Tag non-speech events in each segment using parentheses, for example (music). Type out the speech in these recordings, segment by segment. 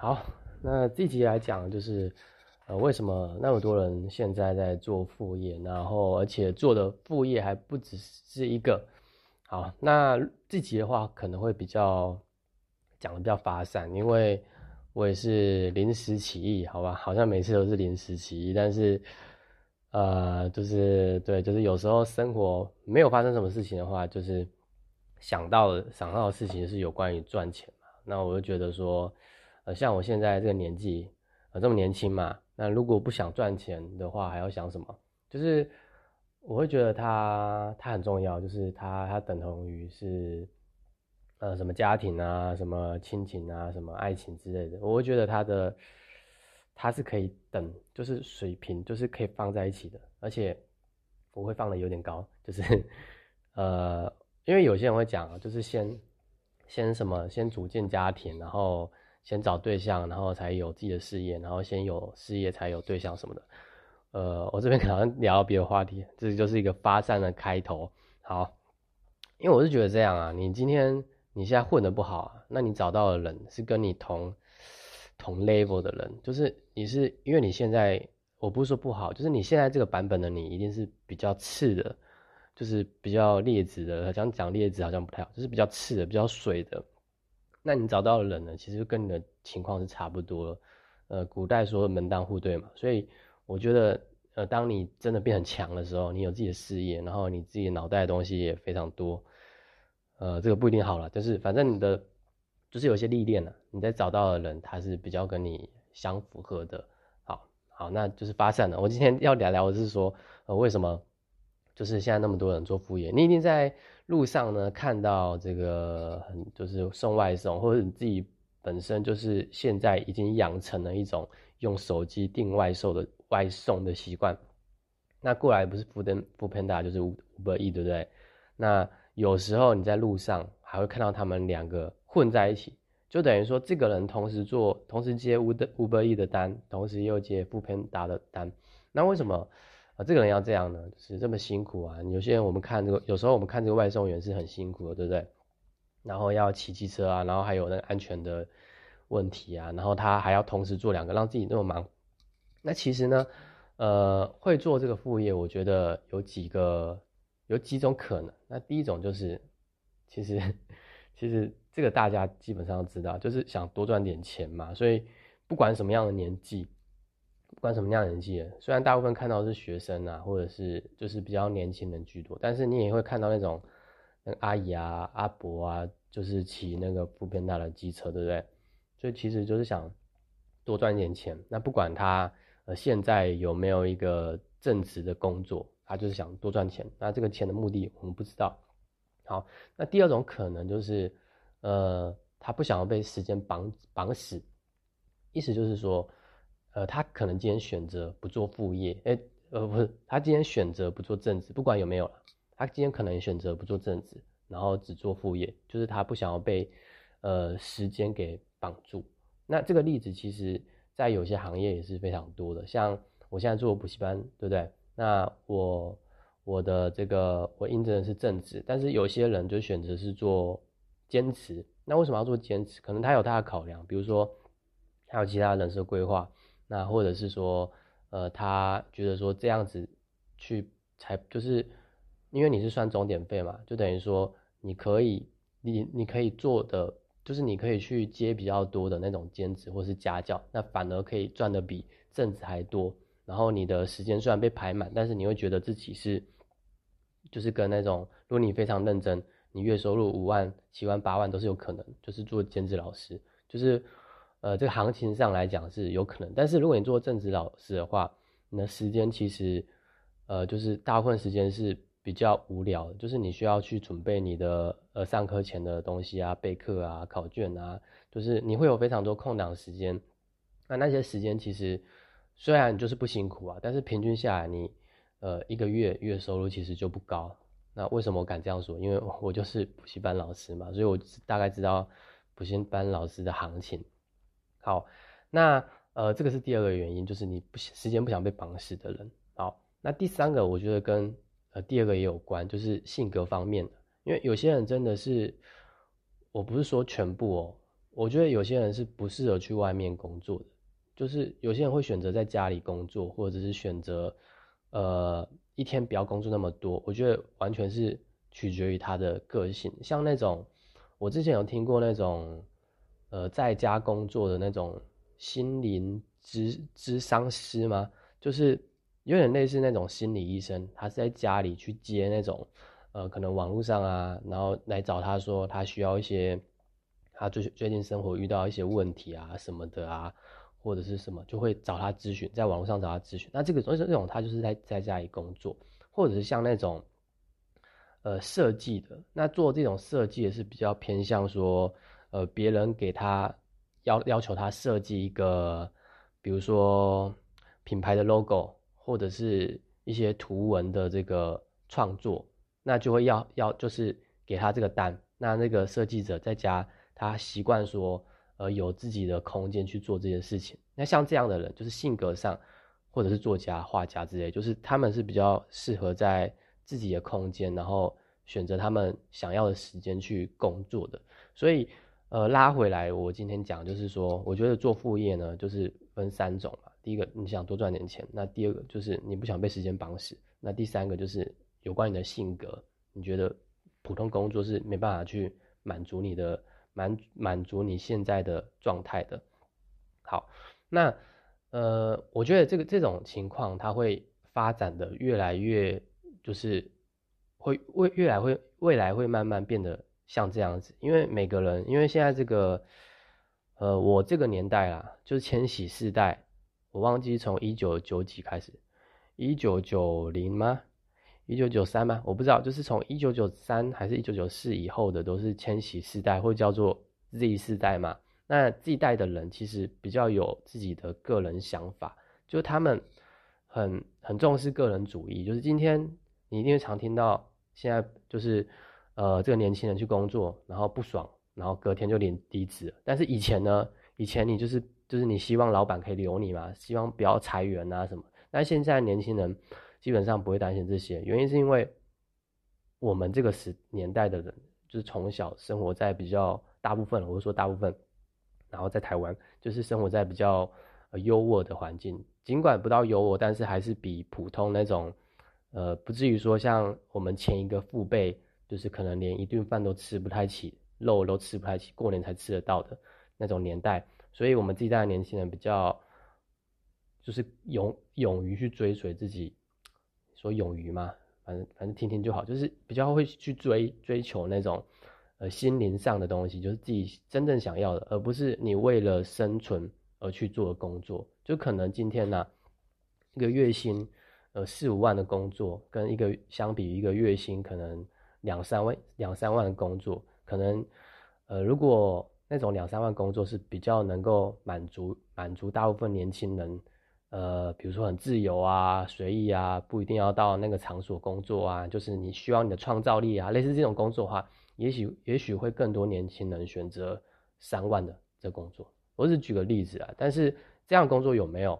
好，那这集来讲就是，呃，为什么那么多人现在在做副业，然后而且做的副业还不只是一个。好，那这集的话可能会比较讲的比较发散，因为我也是临时起意，好吧？好像每次都是临时起意，但是，呃，就是对，就是有时候生活没有发生什么事情的话，就是想到想到的事情是有关于赚钱嘛，那我就觉得说。呃，像我现在这个年纪，呃，这么年轻嘛，那如果不想赚钱的话，还要想什么？就是我会觉得它它很重要，就是它它等同于是，呃，什么家庭啊，什么亲情啊，什么爱情之类的，我会觉得它的它是可以等，就是水平，就是可以放在一起的，而且我会放的有点高，就是呃，因为有些人会讲，就是先先什么，先组建家庭，然后。先找对象，然后才有自己的事业，然后先有事业才有对象什么的。呃，我这边 (laughs) 可能聊别的话题，这就是一个发散的开头。好，因为我是觉得这样啊，你今天你现在混的不好，那你找到的人是跟你同同 level 的人，就是你是因为你现在我不是说不好，就是你现在这个版本的你一定是比较次的，就是比较劣质的，讲讲劣质好像不太好，就是比较次的，比较水的。那你找到的人呢？其实跟你的情况是差不多。呃，古代说门当户对嘛，所以我觉得，呃，当你真的变很强的时候，你有自己的事业，然后你自己脑袋的东西也非常多，呃，这个不一定好了，就是反正你的就是有些历练了，你在找到的人他是比较跟你相符合的。好，好，那就是发散了。我今天要聊聊的是说，呃，为什么就是现在那么多人做副业？你一定在。路上呢，看到这个很就是送外送，或者你自己本身就是现在已经养成了一种用手机订外售的外送的习惯。那过来不是福登福 Panda 就是五五百亿，对不对？那有时候你在路上还会看到他们两个混在一起，就等于说这个人同时做，同时接五的五百亿的单，同时又接福 Panda 的单。那为什么？啊，这个人要这样呢，就是这么辛苦啊！有些人我们看这个，有时候我们看这个外送员是很辛苦的，对不对？然后要骑机车啊，然后还有那个安全的问题啊，然后他还要同时做两个，让自己那么忙。那其实呢，呃，会做这个副业，我觉得有几个，有几种可能。那第一种就是，其实其实这个大家基本上都知道，就是想多赚点钱嘛。所以不管什么样的年纪。不管什么样年纪，虽然大部分看到是学生啊，或者是就是比较年轻人居多，但是你也会看到那种那阿姨啊、阿伯啊，就是骑那个不偏大的机车，对不对？所以其实就是想多赚点钱。那不管他呃现在有没有一个正职的工作，他就是想多赚钱。那这个钱的目的我们不知道。好，那第二种可能就是呃他不想要被时间绑绑死，意思就是说。呃，他可能今天选择不做副业，哎，呃，不是，他今天选择不做正职，不管有没有了，他今天可能选择不做正职，然后只做副业，就是他不想要被呃时间给绑住。那这个例子其实，在有些行业也是非常多的，像我现在做补习班，对不对？那我我的这个我应征的是正职，但是有些人就选择是做兼职。那为什么要做兼职？可能他有他的考量，比如说还有其他人生规划。那或者是说，呃，他觉得说这样子去才就是，因为你是算终点费嘛，就等于说你可以，你你可以做的就是你可以去接比较多的那种兼职或是家教，那反而可以赚的比正职还多。然后你的时间虽然被排满，但是你会觉得自己是，就是跟那种如果你非常认真，你月收入五万、七万、八万都是有可能，就是做兼职老师，就是。呃，这个行情上来讲是有可能，但是如果你做正职老师的话，你的时间其实，呃，就是大部分时间是比较无聊，就是你需要去准备你的呃上课前的东西啊、备课啊、考卷啊，就是你会有非常多空档时间。那那些时间其实虽然你就是不辛苦啊，但是平均下来你呃一个月月收入其实就不高。那为什么我敢这样说？因为我就是补习班老师嘛，所以我大概知道补习班老师的行情。好，那呃，这个是第二个原因，就是你不时间不想被绑死的人。好，那第三个我觉得跟呃第二个也有关，就是性格方面的。因为有些人真的是，我不是说全部哦，我觉得有些人是不适合去外面工作的，就是有些人会选择在家里工作，或者是选择呃一天不要工作那么多。我觉得完全是取决于他的个性。像那种我之前有听过那种呃在家工作的那种心灵咨咨商师吗？就是有点类似那种心理医生，他是在家里去接那种呃可能网络上啊，然后来找他说他需要一些。他最最近生活遇到一些问题啊什么的啊，或者是什么，就会找他咨询，在网络上找他咨询。那这个这种他就是在在家里工作，或者是像那种呃设计的，那做这种设计也是比较偏向说，呃别人给他要要求他设计一个，比如说品牌的 logo，或者是一些图文的这个创作，那就会要要就是给他这个单，那那个设计者在家。他习惯说，呃，有自己的空间去做这件事情。那像这样的人，就是性格上，或者是作家、画家之类，就是他们是比较适合在自己的空间，然后选择他们想要的时间去工作的。所以，呃，拉回来，我今天讲就是说，我觉得做副业呢，就是分三种嘛。第一个，你想多赚点钱；那第二个，就是你不想被时间绑死；那第三个，就是有关你的性格，你觉得普通工作是没办法去满足你的。满满足你现在的状态的，好，那呃，我觉得这个这种情况，它会发展的越来越，就是会未越来会未来会慢慢变得像这样子，因为每个人，因为现在这个，呃，我这个年代啦，就是千禧世代，我忘记从一九九几开始，一九九零吗？一九九三吗？我不知道，就是从一九九三还是一九九四以后的，都是千禧世代，或叫做 Z 世代嘛。那这代的人其实比较有自己的个人想法，就他们很很重视个人主义。就是今天你一定会常听到，现在就是呃这个年轻人去工作，然后不爽，然后隔天就领离职。但是以前呢，以前你就是就是你希望老板可以留你嘛，希望不要裁员啊什么。但现在年轻人。基本上不会担心这些，原因是因为我们这个时年代的人，就是从小生活在比较大部分，或者说大部分，然后在台湾就是生活在比较呃优渥的环境，尽管不到优渥，但是还是比普通那种呃不至于说像我们前一个父辈，就是可能连一顿饭都吃不太起，肉都吃不太起，过年才吃得到的那种年代，所以我们这一代的年轻人比较就是勇勇于去追随自己。说勇于嘛，反正反正听听就好，就是比较会去追追求那种，呃，心灵上的东西，就是自己真正想要的，而不是你为了生存而去做的工作。就可能今天呢，一个月薪呃四五万的工作，跟一个相比一个月薪可能两三万两三万的工作，可能呃如果那种两三万工作是比较能够满足满足大部分年轻人。呃，比如说很自由啊、随意啊，不一定要到那个场所工作啊，就是你需要你的创造力啊，类似这种工作的话，也许也许会更多年轻人选择三万的这工作。我只举个例子啊，但是这样工作有没有？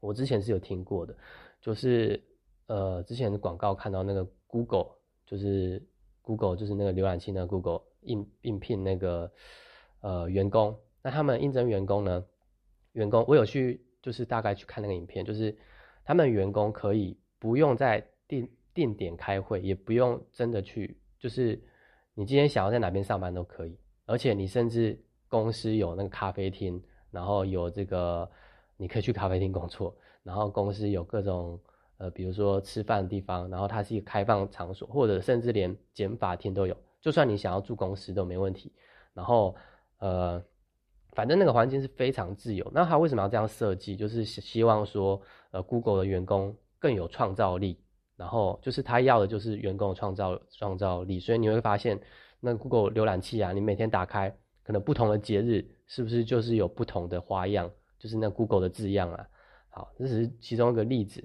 我之前是有听过的，就是呃，之前的广告看到那个 Google，就是 Google 就是那个浏览器那 Google 应应聘那个呃员工，那他们应征员工呢，员工我有去。就是大概去看那个影片，就是他们员工可以不用在定定点开会，也不用真的去，就是你今天想要在哪边上班都可以，而且你甚至公司有那个咖啡厅，然后有这个你可以去咖啡厅工作，然后公司有各种呃，比如说吃饭的地方，然后它是一个开放场所，或者甚至连剪发厅都有，就算你想要住公司都没问题，然后呃。反正那个环境是非常自由，那他为什么要这样设计？就是希望说，呃，Google 的员工更有创造力，然后就是他要的就是员工的创造创造力。所以你会发现，那 Google 浏览器啊，你每天打开，可能不同的节日是不是就是有不同的花样？就是那 Google 的字样啊。好，这只是其中一个例子。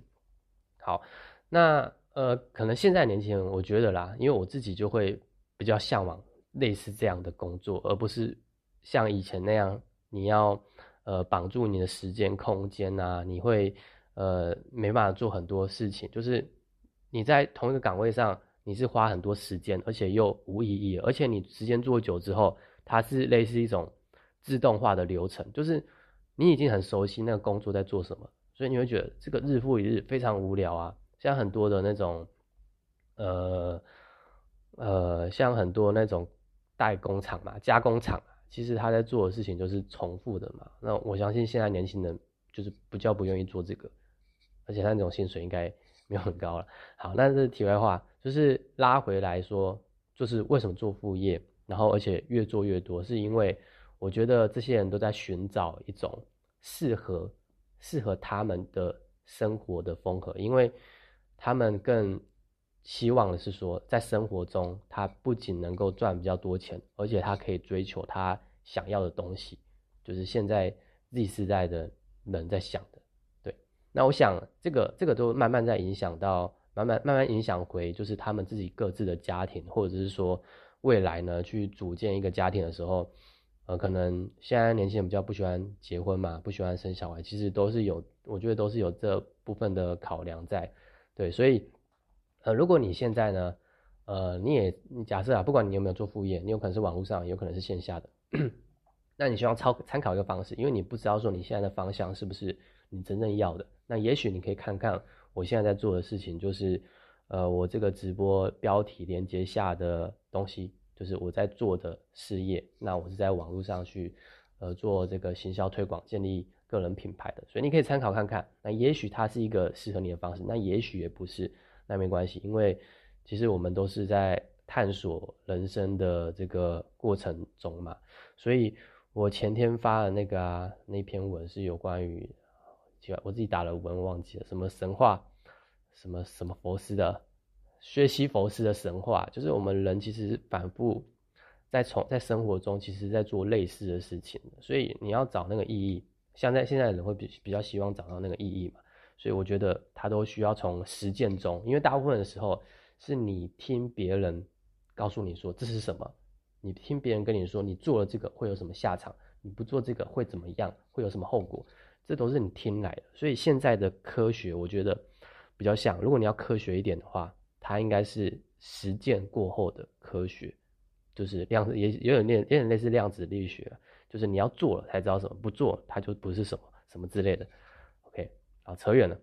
好，那呃，可能现在年轻人，我觉得啦，因为我自己就会比较向往类似这样的工作，而不是。像以前那样，你要呃绑住你的时间空间呐，你会呃没办法做很多事情。就是你在同一个岗位上，你是花很多时间，而且又无意义。而且你时间做久之后，它是类似一种自动化的流程，就是你已经很熟悉那个工作在做什么，所以你会觉得这个日复一日非常无聊啊。像很多的那种，呃呃，像很多那种代工厂嘛、加工厂，其实他在做的事情就是重复的嘛。那我相信现在年轻人就是不叫不愿意做这个，而且他那种薪水应该没有很高了。好，那这是题外话，就是拉回来说，就是为什么做副业，然后而且越做越多，是因为我觉得这些人都在寻找一种适合适合他们的生活的风格，因为。他们更希望的是说，在生活中，他不仅能够赚比较多钱，而且他可以追求他想要的东西，就是现在 Z 世代的人在想的。对，那我想这个这个都慢慢在影响到，慢慢慢慢影响回，就是他们自己各自的家庭，或者是说未来呢去组建一个家庭的时候，呃，可能现在年轻人比较不喜欢结婚嘛，不喜欢生小孩，其实都是有，我觉得都是有这部分的考量在。对，所以，呃，如果你现在呢，呃，你也你假设啊，不管你有没有做副业，你有可能是网络上，有可能是线下的，(clears throat) 那你希望参参考一个方式，因为你不知道说你现在的方向是不是你真正要的，那也许你可以看看我现在在做的事情，就是，呃，我这个直播标题连接下的东西，就是我在做的事业，那我是在网络上去，呃，做这个行销推广，建立。个人品牌的，所以你可以参考看看。那也许它是一个适合你的方式，那也许也不是，那没关系，因为其实我们都是在探索人生的这个过程中嘛。所以我前天发的那个啊，那篇文是有关于，我自己打了文忘记了什么神话，什么什么佛斯的，学习佛师的神话，就是我们人其实反复在从在生活中，其实在做类似的事情，所以你要找那个意义。像在现在人会比比较希望找到那个意义嘛，所以我觉得他都需要从实践中，因为大部分的时候是你听别人告诉你说这是什么，你听别人跟你说你做了这个会有什么下场，你不做这个会怎么样，会有什么后果，这都是你听来的。所以现在的科学，我觉得比较像，如果你要科学一点的话，它应该是实践过后的科学，就是量子也也有点有点类似量子力学。就是你要做了才知道什么，不做它就不是什么什么之类的。OK，好，扯远了。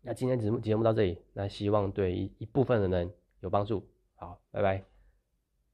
那今天节目节目到这里，那希望对一一部分的人有帮助。好，拜拜。